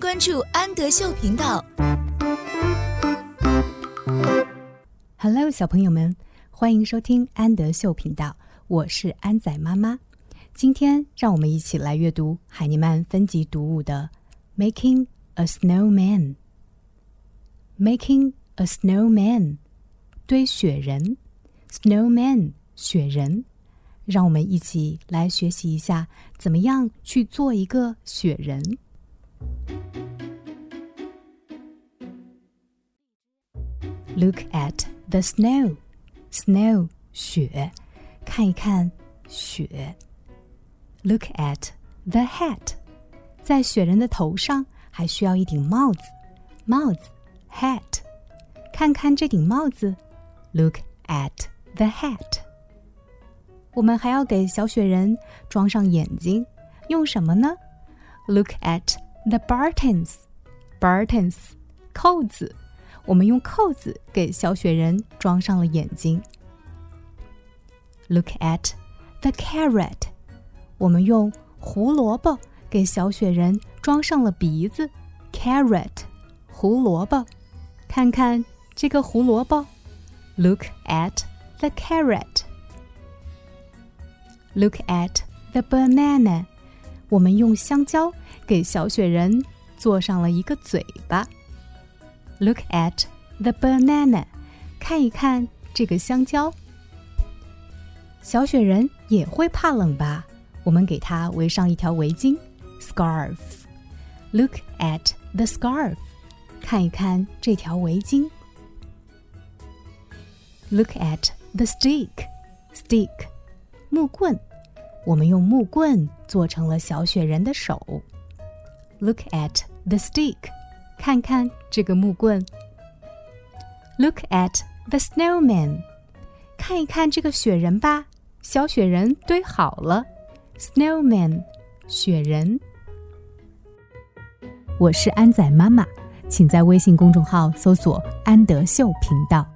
关注安德秀频道。Hello，小朋友们，欢迎收听安德秀频道，我是安仔妈妈。今天让我们一起来阅读海尼曼分级读物的《Making a Snowman》。Making a Snowman，堆雪人，Snowman，雪人。让我们一起来学习一下，怎么样去做一个雪人。Look at the snow, snow 雪，看一看雪。Look at the hat，在雪人的头上还需要一顶帽子，帽子 hat，看看这顶帽子。Look at the hat。我们还要给小雪人装上眼睛，用什么呢？Look at the buttons, buttons，扣子。 我们用扣子给小雪人装上了眼睛。Look at the carrot，我们用胡萝卜给小雪人装上了鼻子。Carrot，胡萝卜。看看这个胡萝卜。Look at the carrot。Look at the banana，我们用香蕉给小雪人做上了一个嘴巴。Look at the banana，看一看这个香蕉。小雪人也会怕冷吧？我们给它围上一条围巾，scarf。Look at the scarf，看一看这条围巾。Look at the stick，stick。木棍，我们用木棍做成了小雪人的手。Look at the stick， 看看这个木棍。Look at the snowman，看一看这个雪人吧，小雪人堆好了。Snowman，雪人。我是安仔妈妈，请在微信公众号搜索“安德秀频道”。